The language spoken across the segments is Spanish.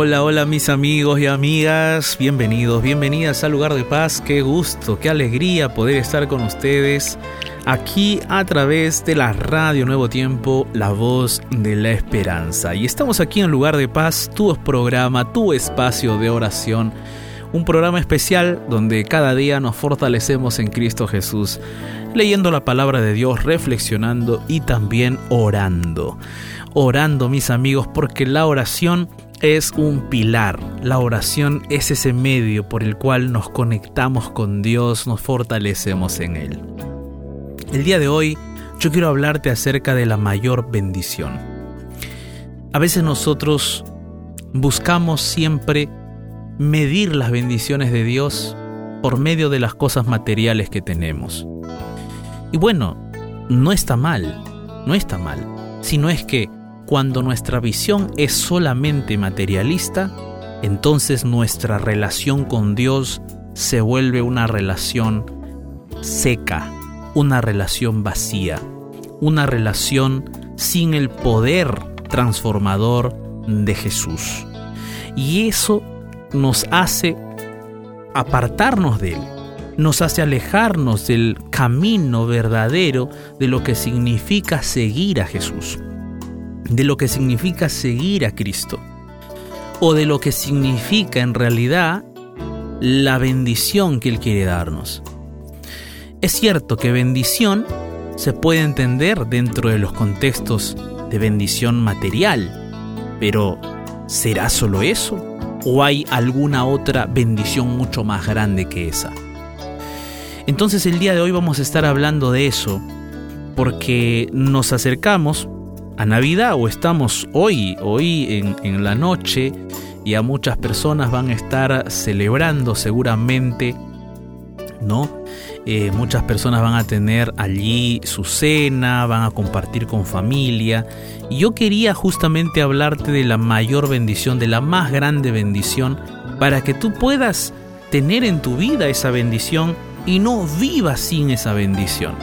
Hola, hola mis amigos y amigas, bienvenidos, bienvenidas al lugar de paz, qué gusto, qué alegría poder estar con ustedes aquí a través de la radio Nuevo Tiempo, la voz de la esperanza. Y estamos aquí en lugar de paz, tu programa, tu espacio de oración, un programa especial donde cada día nos fortalecemos en Cristo Jesús, leyendo la palabra de Dios, reflexionando y también orando. Orando mis amigos porque la oración es un pilar. La oración es ese medio por el cual nos conectamos con Dios, nos fortalecemos en Él. El día de hoy yo quiero hablarte acerca de la mayor bendición. A veces nosotros buscamos siempre medir las bendiciones de Dios por medio de las cosas materiales que tenemos. Y bueno, no está mal, no está mal, sino es que cuando nuestra visión es solamente materialista, entonces nuestra relación con Dios se vuelve una relación seca, una relación vacía, una relación sin el poder transformador de Jesús. Y eso nos hace apartarnos de Él, nos hace alejarnos del camino verdadero de lo que significa seguir a Jesús de lo que significa seguir a Cristo o de lo que significa en realidad la bendición que Él quiere darnos. Es cierto que bendición se puede entender dentro de los contextos de bendición material, pero ¿será solo eso? ¿O hay alguna otra bendición mucho más grande que esa? Entonces el día de hoy vamos a estar hablando de eso porque nos acercamos a Navidad o estamos hoy, hoy en, la noche y a muchas personas van a estar celebrando seguramente, ¿no? Eh, muchas personas van a tener allí su cena, van a compartir con familia. Y yo quería justamente hablarte de la mayor bendición, de la más grande bendición, para que tú puedas tener en tu vida esa bendición y no vivas sin esa bendición.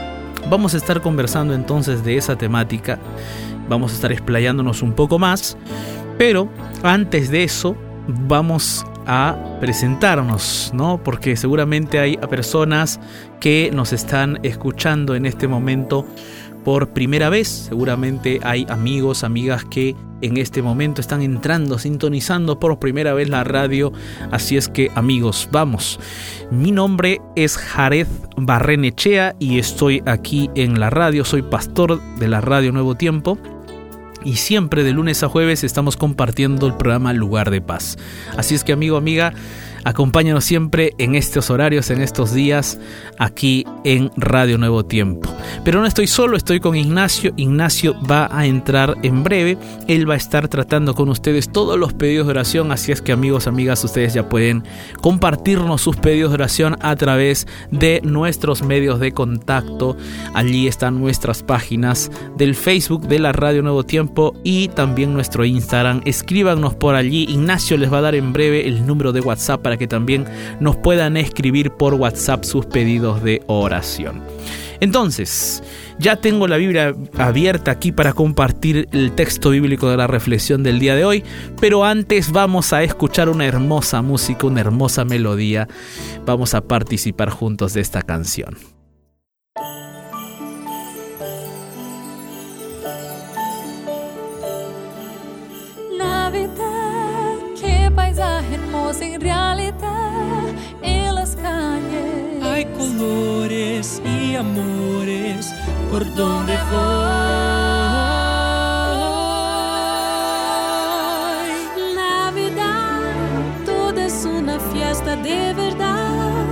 Vamos a estar conversando entonces de esa temática vamos a estar explayándonos un poco más, pero antes de eso vamos a presentarnos, ¿no? Porque seguramente hay personas que nos están escuchando en este momento por primera vez, seguramente hay amigos, amigas que en este momento están entrando, sintonizando por primera vez la radio, así es que amigos, vamos. Mi nombre es Jared Barrenechea y estoy aquí en la radio, soy pastor de la radio Nuevo Tiempo y siempre de lunes a jueves estamos compartiendo el programa Lugar de Paz. Así es que amigo, amiga, Acompáñanos siempre en estos horarios, en estos días, aquí en Radio Nuevo Tiempo. Pero no estoy solo, estoy con Ignacio. Ignacio va a entrar en breve. Él va a estar tratando con ustedes todos los pedidos de oración. Así es que amigos, amigas, ustedes ya pueden compartirnos sus pedidos de oración a través de nuestros medios de contacto. Allí están nuestras páginas del Facebook de la Radio Nuevo Tiempo y también nuestro Instagram. Escríbanos por allí. Ignacio les va a dar en breve el número de WhatsApp para que también nos puedan escribir por WhatsApp sus pedidos de oración. Entonces, ya tengo la Biblia abierta aquí para compartir el texto bíblico de la reflexión del día de hoy, pero antes vamos a escuchar una hermosa música, una hermosa melodía. Vamos a participar juntos de esta canción. Realidad en las calles. Hay colores y amores por donde voy. Navidad, todo es una fiesta de verdad.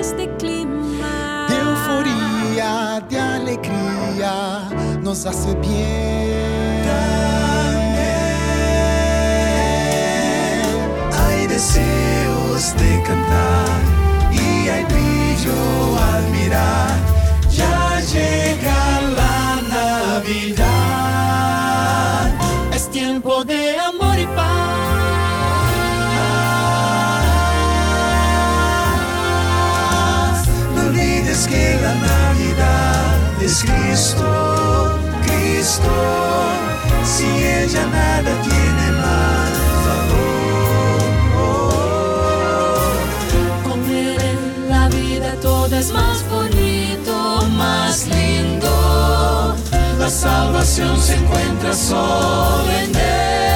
Este clima de euforia, de alegría, nos hace bien. Deseos de cantar y hay brillo al mirar. Ya llega la Navidad, es tiempo de amor y paz. No olvides que la Navidad es Cristo, Cristo. Si ella nada tiene es más bonito, más lindo. La salvación se encuentra solo en Él.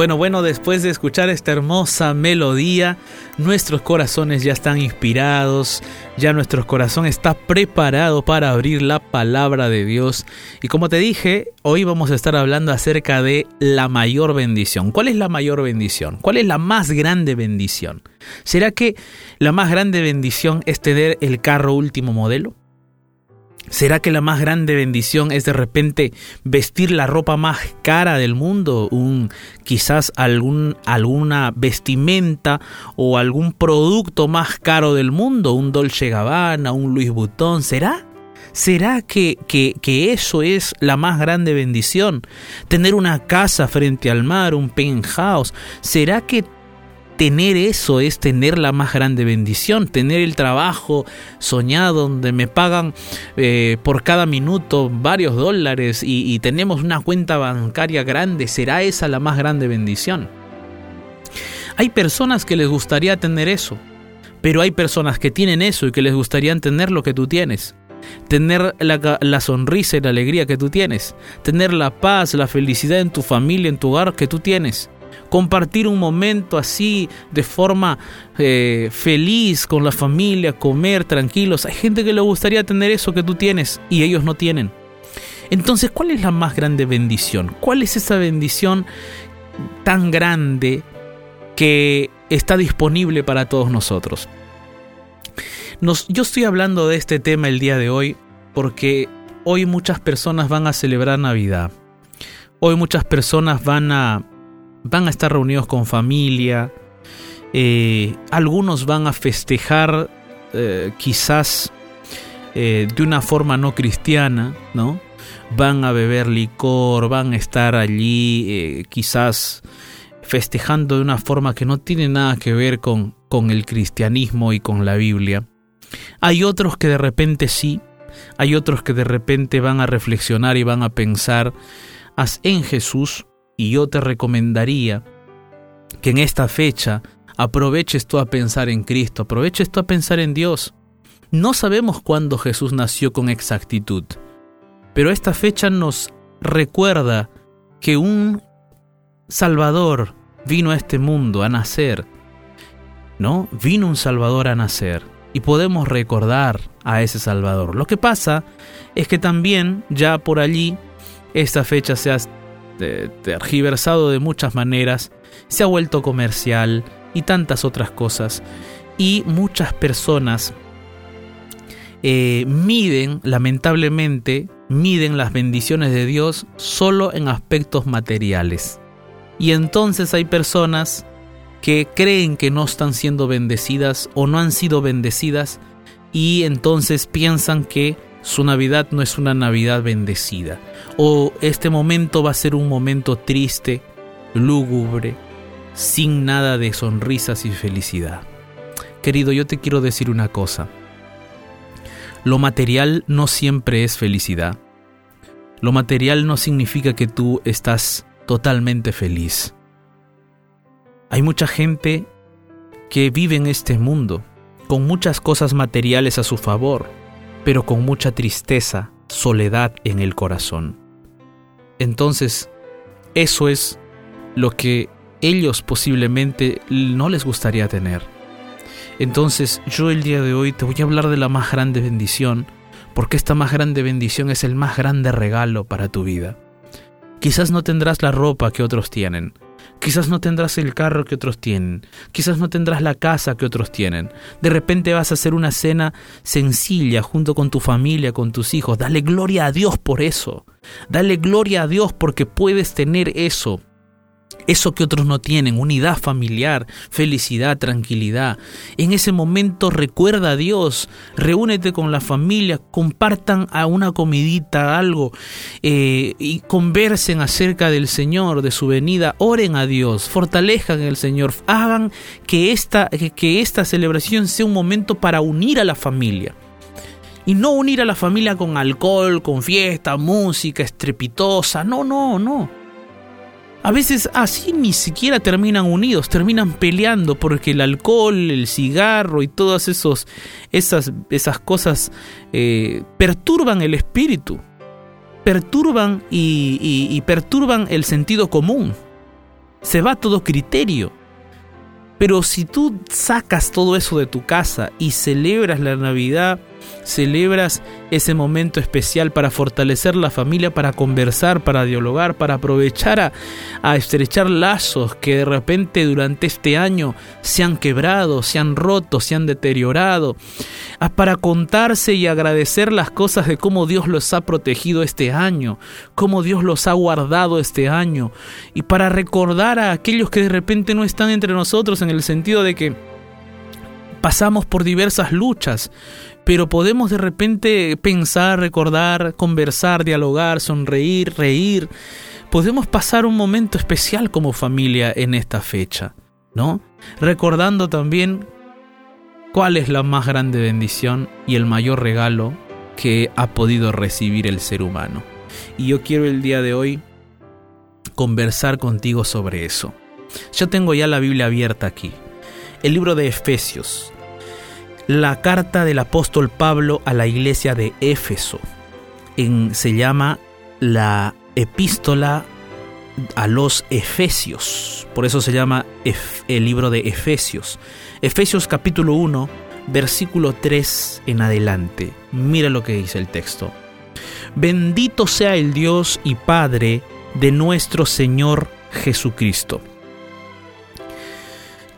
Bueno, bueno, después de escuchar esta hermosa melodía, nuestros corazones ya están inspirados, ya nuestro corazón está preparado para abrir la palabra de Dios. Y como te dije, hoy vamos a estar hablando acerca de la mayor bendición. ¿Cuál es la mayor bendición? ¿Cuál es la más grande bendición? ¿Será que la más grande bendición es tener el carro último modelo? ¿Será que la más grande bendición es de repente vestir la ropa más cara del mundo? Un, quizás algún, alguna vestimenta o algún producto más caro del mundo, un Dolce Gabbana, un Louis Vuitton. ¿Será? ¿Será que, que, que eso es la más grande bendición? Tener una casa frente al mar, un penthouse. ¿Será que tener eso es tener la más grande bendición, tener el trabajo soñado donde me pagan eh, por cada minuto varios dólares y, tenemos una cuenta bancaria grande, ¿será esa la más grande bendición? Hay personas que les gustaría tener eso, pero hay personas que tienen eso y que les gustaría tener lo que tú tienes. Tener la, la, sonrisa y la alegría que tú tienes. Tener la paz, la felicidad en tu familia, en tu hogar que tú tienes compartir un momento así de forma eh, feliz con la familia, comer tranquilos. Hay gente que le gustaría tener eso que tú tienes y ellos no tienen. Entonces, ¿cuál es la más grande bendición? ¿Cuál es esa bendición tan grande que está disponible para todos nosotros? Nos, yo estoy hablando de este tema el día de hoy porque hoy muchas personas van a celebrar Navidad. Hoy muchas personas van a van a estar reunidos con familia, eh, algunos van a festejar eh, quizás eh, de una forma no cristiana, ¿no? Van a beber licor, van a estar allí quizás festejando de una forma que no tiene nada que ver con, con el cristianismo y con la Biblia. Hay otros que de repente sí, hay otros que de repente van a reflexionar y van a pensar en Jesús, y yo te recomendaría que en esta fecha aproveches tú a pensar en Cristo, aproveches tú a pensar en Dios. No sabemos cuándo Jesús nació con exactitud, pero esta fecha nos recuerda que un Salvador vino a este mundo a nacer, ¿no? Vino un Salvador a nacer y podemos recordar a ese Salvador. Lo que pasa es que también ya por allí esta fecha se ha tergiversado de muchas maneras, se ha vuelto comercial y tantas otras cosas. Y muchas personas eh, miden, lamentablemente, miden las bendiciones de Dios solo en aspectos materiales. Y entonces hay personas que creen que no están siendo bendecidas o no han sido bendecidas y entonces piensan que su Navidad no es una Navidad bendecida. O este momento va a ser un momento triste, lúgubre, sin nada de sonrisas y felicidad. Querido, yo te quiero decir una cosa. Lo material no siempre es felicidad. Lo material no significa que tú estás totalmente feliz. Hay mucha gente que vive en este mundo con muchas cosas materiales a su favor, pero con mucha tristeza, soledad en el corazón. Entonces, eso es lo que ellos posiblemente no les gustaría tener. Entonces, yo el día de hoy te voy a hablar de la más grande bendición, porque esta más grande bendición es el más grande regalo para tu vida. Quizás no tendrás la ropa que otros tienen, Quizás no tendrás el carro que otros tienen, quizás no tendrás la casa que otros tienen. De repente vas a hacer una cena sencilla junto con tu familia, con tus hijos. Dale gloria a Dios por eso. Dale gloria a Dios porque puedes tener eso eso que otros no tienen, unidad familiar, felicidad, tranquilidad. En ese momento recuerda a Dios, reúnete con la familia, compartan a una comidita, algo, eh, y conversen acerca del Señor, de su venida, oren a Dios, fortalezcan el Señor, hagan que esta, que esta celebración sea un momento para unir a la familia. Y no unir a la familia con alcohol, con fiesta, música estrepitosa. No, no, no. A veces así ni siquiera terminan unidos, terminan peleando porque el alcohol, el cigarro y todas esos, esas, esas cosas eh, perturban el espíritu, perturban y perturban el sentido común. Se va todo criterio. Pero si tú sacas todo eso de tu casa y celebras la Navidad, celebras ese momento especial para fortalecer la familia, para conversar, para dialogar, para aprovechar a, estrechar lazos que de repente durante este año se han quebrado, se han roto, se han deteriorado, para contarse y agradecer las cosas de cómo Dios los ha protegido este año, cómo Dios los ha guardado este año, y para recordar a aquellos que de repente no están entre nosotros en el sentido de que pasamos por diversas luchas, pero podemos de repente pensar, recordar, conversar, dialogar, sonreír, reír. Podemos pasar un momento especial como familia en esta fecha, ¿no? Recordando también cuál es la más grande bendición y el mayor regalo que ha podido recibir el ser humano. Y yo quiero el día de hoy conversar contigo sobre eso. Yo tengo ya la Biblia abierta aquí. El libro de Efesios, la carta del apóstol Pablo a la iglesia de Éfeso. En, se llama la epístola a los Efesios. Por eso se llama el libro de Efesios. Efesios capítulo 1, versículo 3 en adelante. Mira lo que dice el texto. Bendito sea el Dios y Padre de nuestro Señor Jesucristo,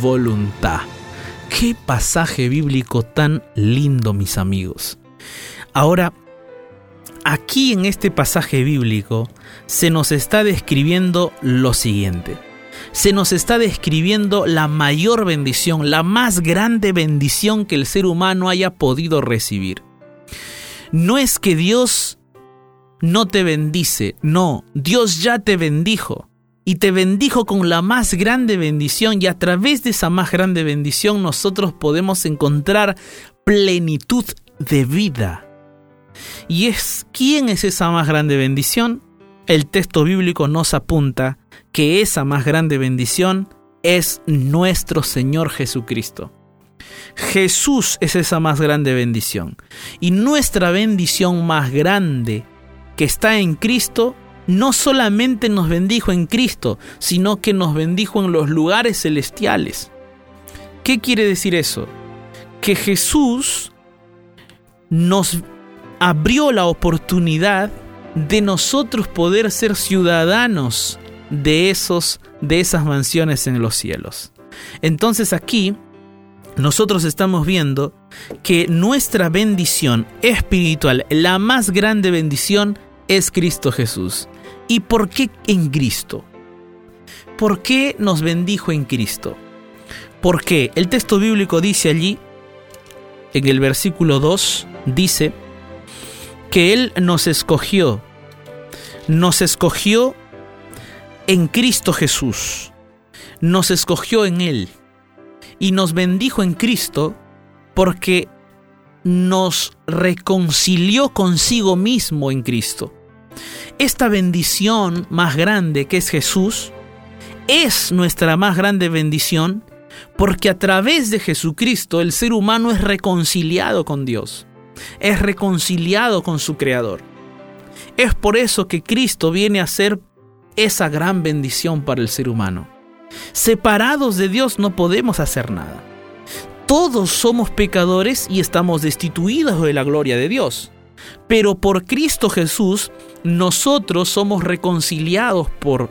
voluntad Qué pasaje bíblico tan lindo, mis amigos. Ahora, aquí en este pasaje bíblico se nos está describiendo lo siguiente. Se nos está describiendo la mayor bendición, la más grande bendición que el ser humano haya podido recibir. No es que Dios no te bendice, no, Dios ya te bendijo y te bendijo con la más grande bendición y a través de esa más grande bendición nosotros podemos encontrar plenitud de vida. ¿Y es quién es esa más grande bendición? El texto bíblico nos apunta que esa más grande bendición es nuestro Señor Jesucristo. Jesús es esa más grande bendición. Y nuestra bendición más grande que está en Cristo no solamente nos bendijo en Cristo, sino que nos bendijo en los lugares celestiales. ¿Qué quiere decir eso? Que Jesús nos abrió la oportunidad de nosotros poder ser ciudadanos de esos de esas mansiones en los cielos. Entonces aquí nosotros estamos viendo que nuestra bendición espiritual, la más grande bendición, es Cristo Jesús. ¿Y por qué en Cristo? ¿Por qué nos bendijo en Cristo? Porque el texto bíblico dice allí, en el versículo 2, dice que Él nos escogió, nos escogió en Cristo Jesús, nos escogió en Él y nos bendijo en Cristo porque nos reconcilió consigo mismo en Cristo. Esta bendición más grande que es Jesús es nuestra más grande bendición porque a través de Jesucristo el ser humano es reconciliado con Dios, es reconciliado con su Creador. Es por eso que Cristo viene a ser esa gran bendición para el ser humano. Separados de Dios no podemos hacer nada. Todos somos pecadores y estamos destituidos de la gloria de Dios. Pero por Cristo Jesús nosotros somos reconciliados por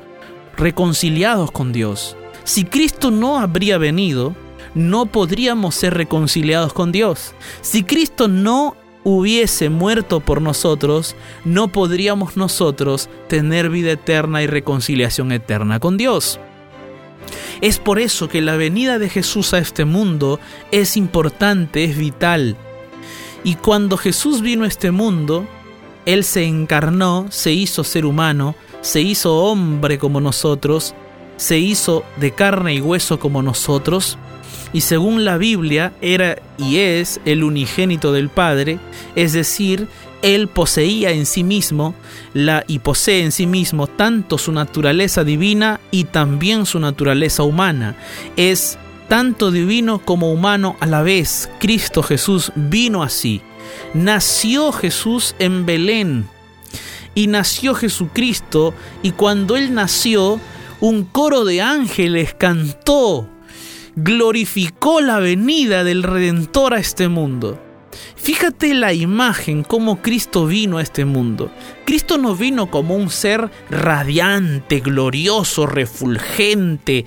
reconciliados con Dios. Si Cristo no habría venido, no podríamos ser reconciliados con Dios. Si Cristo no hubiese muerto por nosotros, no podríamos nosotros tener vida eterna y reconciliación eterna con Dios. Es por eso que la venida de Jesús a este mundo es importante, es vital. Y cuando Jesús vino a este mundo, Él se encarnó, se hizo ser humano, se hizo hombre como nosotros, se hizo de carne y hueso como nosotros, y según la Biblia era y es el unigénito del Padre, es decir, él poseía en sí mismo la y posee en sí mismo tanto su naturaleza divina y también su naturaleza humana. Es tanto divino como humano a la vez. Cristo Jesús vino así. Nació Jesús en Belén y nació Jesucristo y cuando él nació un coro de ángeles cantó glorificó la venida del Redentor a este mundo. Fíjate la imagen, cómo Cristo vino a este mundo. Cristo no vino como un ser radiante, glorioso, refulgente.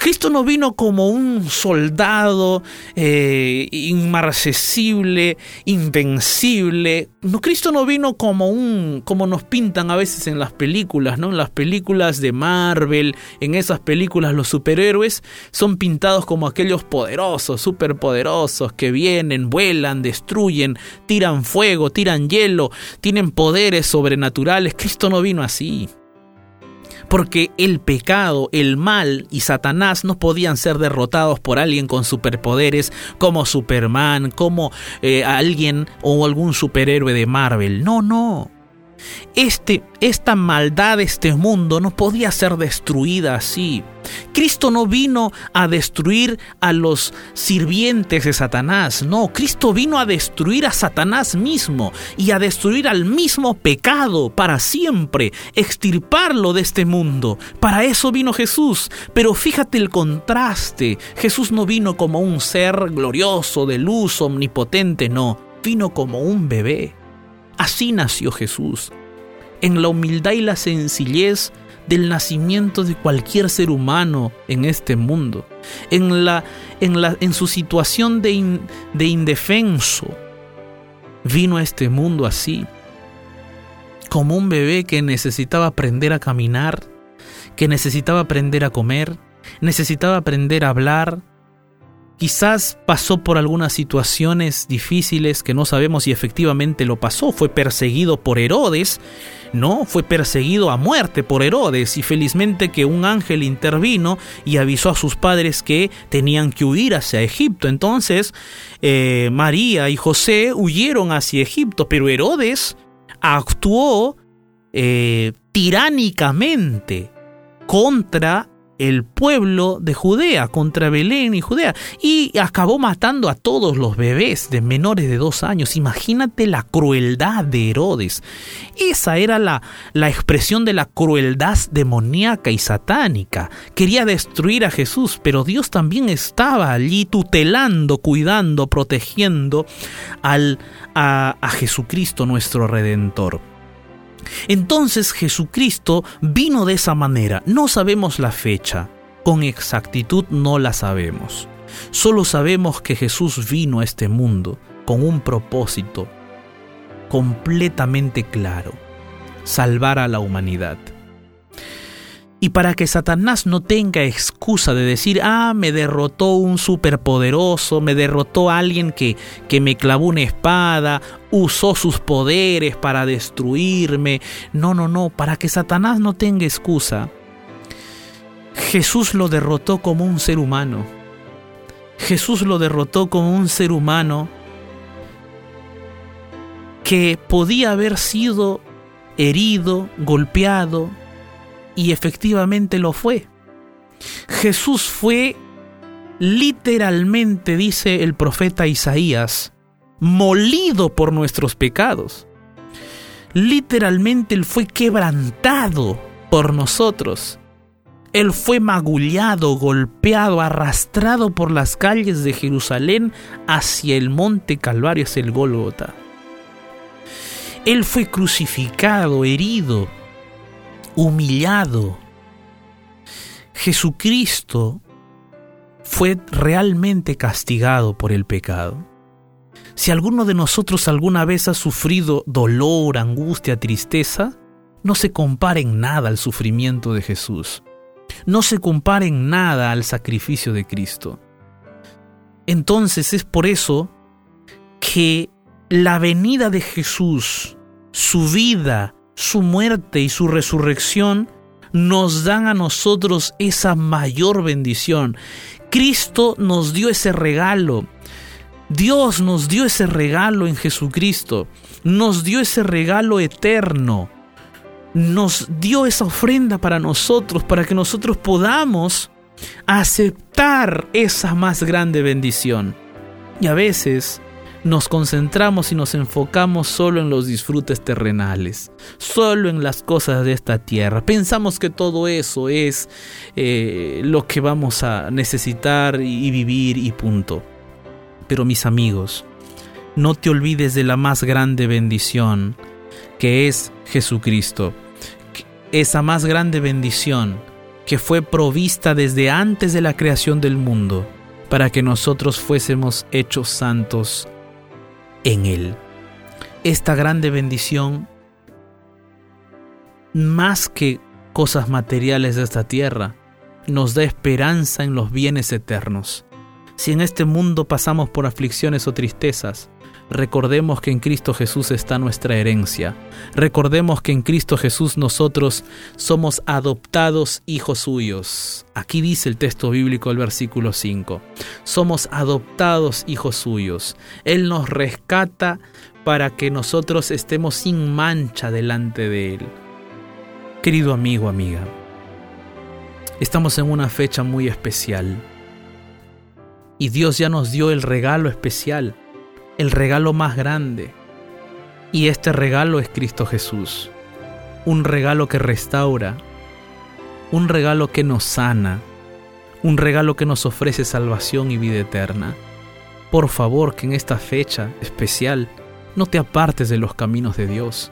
Cristo no vino como un soldado eh, inmarcesible, invencible. No, Cristo no vino como un, como nos pintan a veces en las películas, ¿no? En las películas de Marvel, en esas películas los superhéroes son pintados como aquellos poderosos, superpoderosos que vienen, vuelan, destruyen, tiran fuego, tiran hielo, tienen poderes sobrenaturales. Cristo no vino así. Porque el pecado, el mal y Satanás no podían ser derrotados por alguien con superpoderes como Superman, como eh, alguien o algún superhéroe de Marvel. No, no. Este, esta maldad de este mundo no podía ser destruida así. Cristo no vino a destruir a los sirvientes de Satanás, no, Cristo vino a destruir a Satanás mismo y a destruir al mismo pecado para siempre, extirparlo de este mundo. Para eso vino Jesús, pero fíjate el contraste, Jesús no vino como un ser glorioso, de luz, omnipotente, no, vino como un bebé. Así nació Jesús, en la humildad y la sencillez del nacimiento de cualquier ser humano en este mundo, en, la, en, la, en su situación de, de indefenso. Vino a este mundo así, como un bebé que necesitaba aprender a caminar, que necesitaba aprender a comer, necesitaba aprender a hablar, Quizás pasó por algunas situaciones difíciles que no sabemos si efectivamente lo pasó. Fue perseguido por Herodes, ¿no? Fue perseguido a muerte por Herodes y felizmente que un ángel intervino y avisó a sus padres que tenían que huir hacia Egipto. Entonces eh, María y José huyeron hacia Egipto, pero Herodes actuó eh, tiránicamente contra el pueblo de Judea, contra Belén y Judea, y acabó matando a todos los bebés de menores de dos años. Imagínate la crueldad de Herodes. Esa era la, la expresión de la crueldad demoníaca y satánica. Quería destruir a Jesús, pero Dios también estaba allí tutelando, cuidando, protegiendo al, a, a Jesucristo nuestro Redentor. Entonces Jesucristo vino de esa manera. No sabemos la fecha. Con exactitud no la sabemos. Solo sabemos que Jesús vino a este mundo con un propósito completamente claro. Salvar a la humanidad. Y para que Satanás no tenga excusa de decir, ah, me derrotó un superpoderoso, me derrotó alguien que, que me clavó una espada, usó sus poderes para destruirme. No, no, no, para que Satanás no tenga excusa. Jesús lo derrotó como un ser humano. Jesús lo derrotó como un ser humano que podía haber sido herido, golpeado, y efectivamente lo fue. Jesús fue literalmente, dice el profeta Isaías, molido por nuestros pecados. Literalmente Él fue quebrantado por nosotros. Él fue magullado, golpeado, arrastrado por las calles de Jerusalén hacia el monte Calvario, hacia el Gólgota. Él fue crucificado, herido, humillado. Jesucristo fue realmente castigado por el pecado. Si alguno de nosotros alguna vez ha sufrido dolor, angustia, tristeza, no se compare en nada al sufrimiento de Jesús. No se compare en nada al sacrificio de Cristo. Entonces es por eso que la venida de Jesús, su vida, su muerte y su resurrección nos dan a nosotros esa mayor bendición. Cristo nos dio ese regalo. Dios nos dio ese regalo en Jesucristo. Nos dio ese regalo eterno. Nos dio esa ofrenda para nosotros, para que nosotros podamos aceptar esa más grande bendición. Y a veces nos concentramos y nos enfocamos solo en los disfrutes terrenales, solo en las cosas de esta tierra. Pensamos que todo eso es eh, lo que vamos a necesitar y vivir y punto. Pero mis amigos, no te olvides de la más grande bendición, que es Jesucristo. Esa más grande bendición que fue provista desde antes de la creación del mundo, para que nosotros fuésemos hechos santos en Él. Esta grande bendición, más que cosas materiales de esta tierra, nos da esperanza en los bienes eternos. Si en este mundo pasamos por aflicciones o tristezas, recordemos que en Cristo Jesús está nuestra herencia. Recordemos que en Cristo Jesús nosotros somos adoptados hijos suyos. Aquí dice el texto bíblico del versículo 5. Somos adoptados hijos suyos. Él nos rescata para que nosotros estemos sin mancha delante de Él. Querido amigo, amiga, estamos en una fecha muy especial. Y Dios ya nos dio el regalo especial el regalo más grande. Y este regalo es Cristo Jesús. Un regalo que restaura, un regalo que nos sana, un regalo que nos ofrece salvación y vida eterna. Por favor, que en esta fecha especial no te apartes de los caminos de Dios.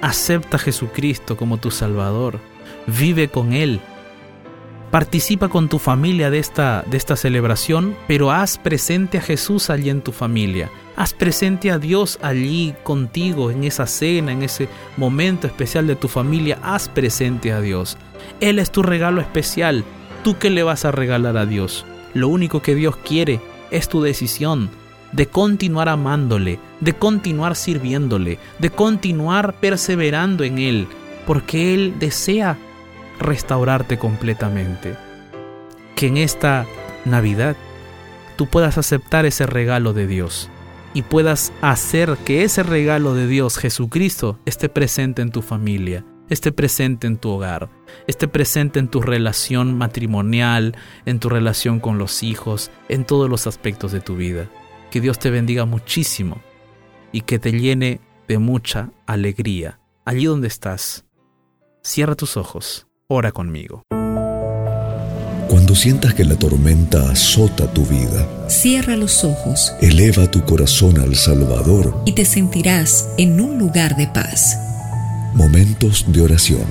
Acepta a Jesucristo como tu Salvador. Vive con Él Participa con tu familia de esta, de esta celebración, pero haz presente a Jesús allí en tu familia. Haz presente a Dios allí contigo, en esa cena, en ese momento especial de tu familia. Haz presente a Dios. Él es tu regalo especial. ¿Tú qué le vas a regalar a Dios? Lo único que Dios quiere es tu decisión de continuar amándole, de continuar sirviéndole, de continuar perseverando en Él, porque Él desea restaurarte completamente. Que en esta Navidad tú puedas aceptar ese regalo de Dios y puedas hacer que ese regalo de Dios, Jesucristo, esté presente en tu familia esté presente en tu hogar, esté presente en tu relación matrimonial, en tu relación con los hijos, en todos los aspectos de tu vida. Que Dios te bendiga muchísimo y que te llene de mucha alegría allí donde estás. Cierra tus ojos, ora conmigo. Cuando sientas que la tormenta azota tu vida, Cierra los ojos eleva tu corazón al Salvador. y te sentirás en un lugar de paz. Momentos de oración.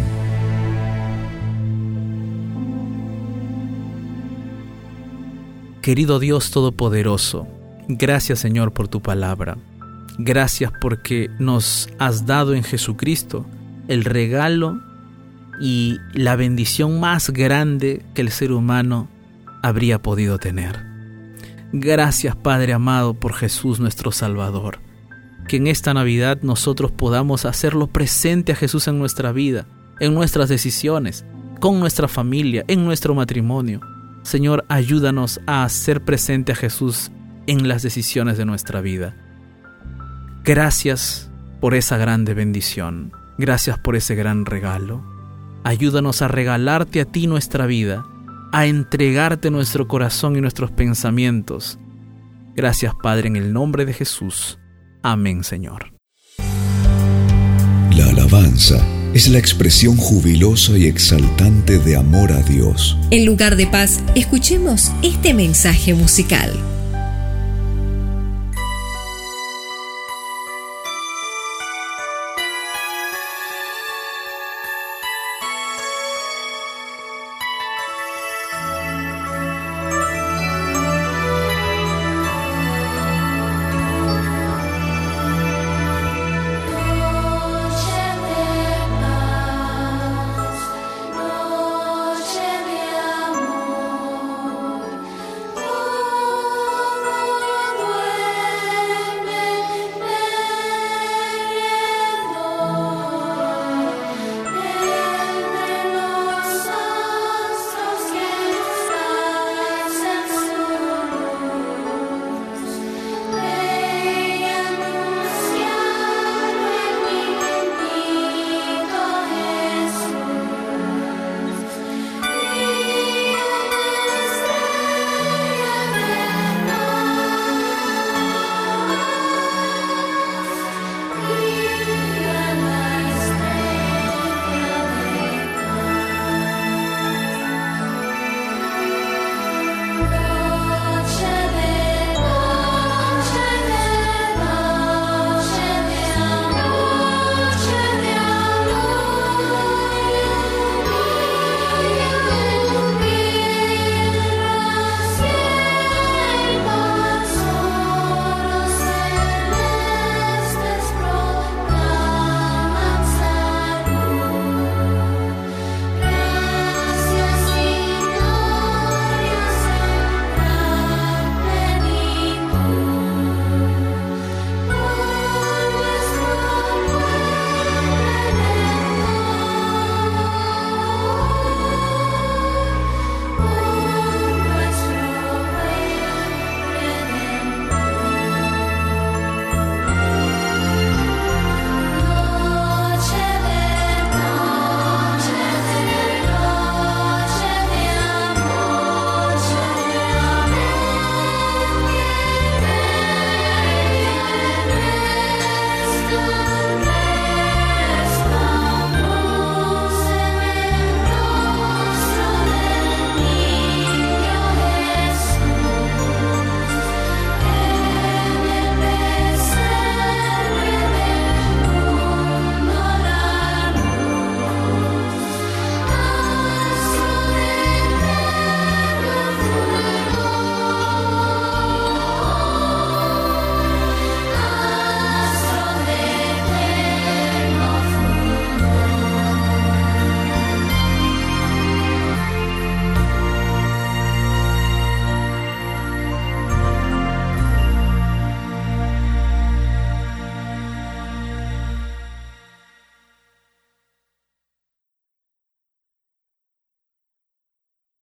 Querido Dios Todopoderoso, gracias Señor por tu palabra. Gracias porque nos has dado en Jesucristo el regalo y la bendición más grande que el ser humano habría podido tener. Gracias Padre amado por Jesús nuestro Salvador. Que en esta Navidad nosotros podamos hacerlo presente a Jesús en nuestra vida, en nuestras decisiones, con nuestra familia, en nuestro matrimonio. Señor, ayúdanos a hacer presente a Jesús en las decisiones de nuestra vida. Gracias por esa grande bendición. Gracias por ese gran regalo. Ayúdanos a regalarte a ti nuestra vida, a entregarte nuestro corazón y nuestros pensamientos. Gracias Padre en el nombre de Jesús. Amén Señor. La alabanza es la expresión jubilosa y exaltante de amor a Dios. En lugar de paz, escuchemos este mensaje musical.